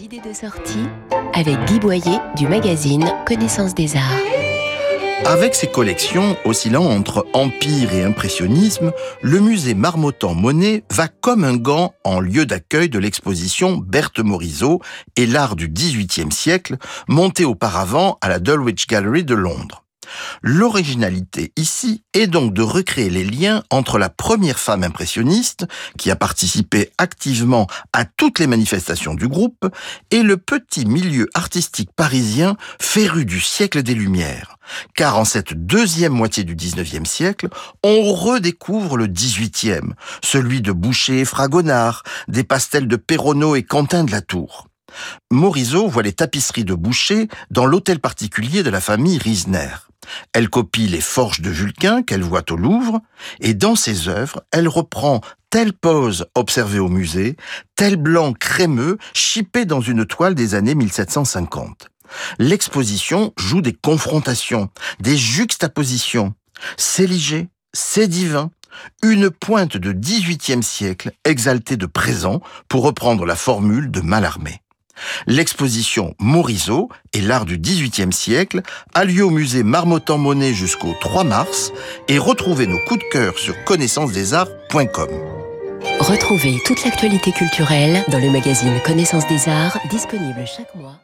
Idées de sortie avec Guy Boyer du magazine Connaissance des Arts. Avec ses collections oscillant entre empire et impressionnisme, le musée Marmottan-Monet va comme un gant en lieu d'accueil de l'exposition Berthe Morisot et l'art du XVIIIe siècle, montée auparavant à la Dulwich Gallery de Londres. L'originalité ici est donc de recréer les liens entre la première femme impressionniste, qui a participé activement à toutes les manifestations du groupe, et le petit milieu artistique parisien féru du siècle des Lumières. Car en cette deuxième moitié du XIXe siècle, on redécouvre le XVIIIe, celui de Boucher et Fragonard, des pastels de Perronneau et Quentin de la Tour. Morisot voit les tapisseries de Boucher dans l'hôtel particulier de la famille Riesner. Elle copie les forges de Vulcain qu'elle voit au Louvre, et dans ses œuvres, elle reprend telle pose observée au musée, tel blanc crémeux chippé dans une toile des années 1750. L'exposition joue des confrontations, des juxtapositions. C'est léger, c'est divin, une pointe de 18e siècle exaltée de présent, pour reprendre la formule de Mallarmé. L'exposition Morisot et l'art du XVIIIe siècle a lieu au musée Marmottan-Monet jusqu'au 3 mars et retrouvez nos coups de cœur sur connaissancesdesarts.com. Retrouvez toute l'actualité culturelle dans le magazine Connaissance des Arts, disponible chaque mois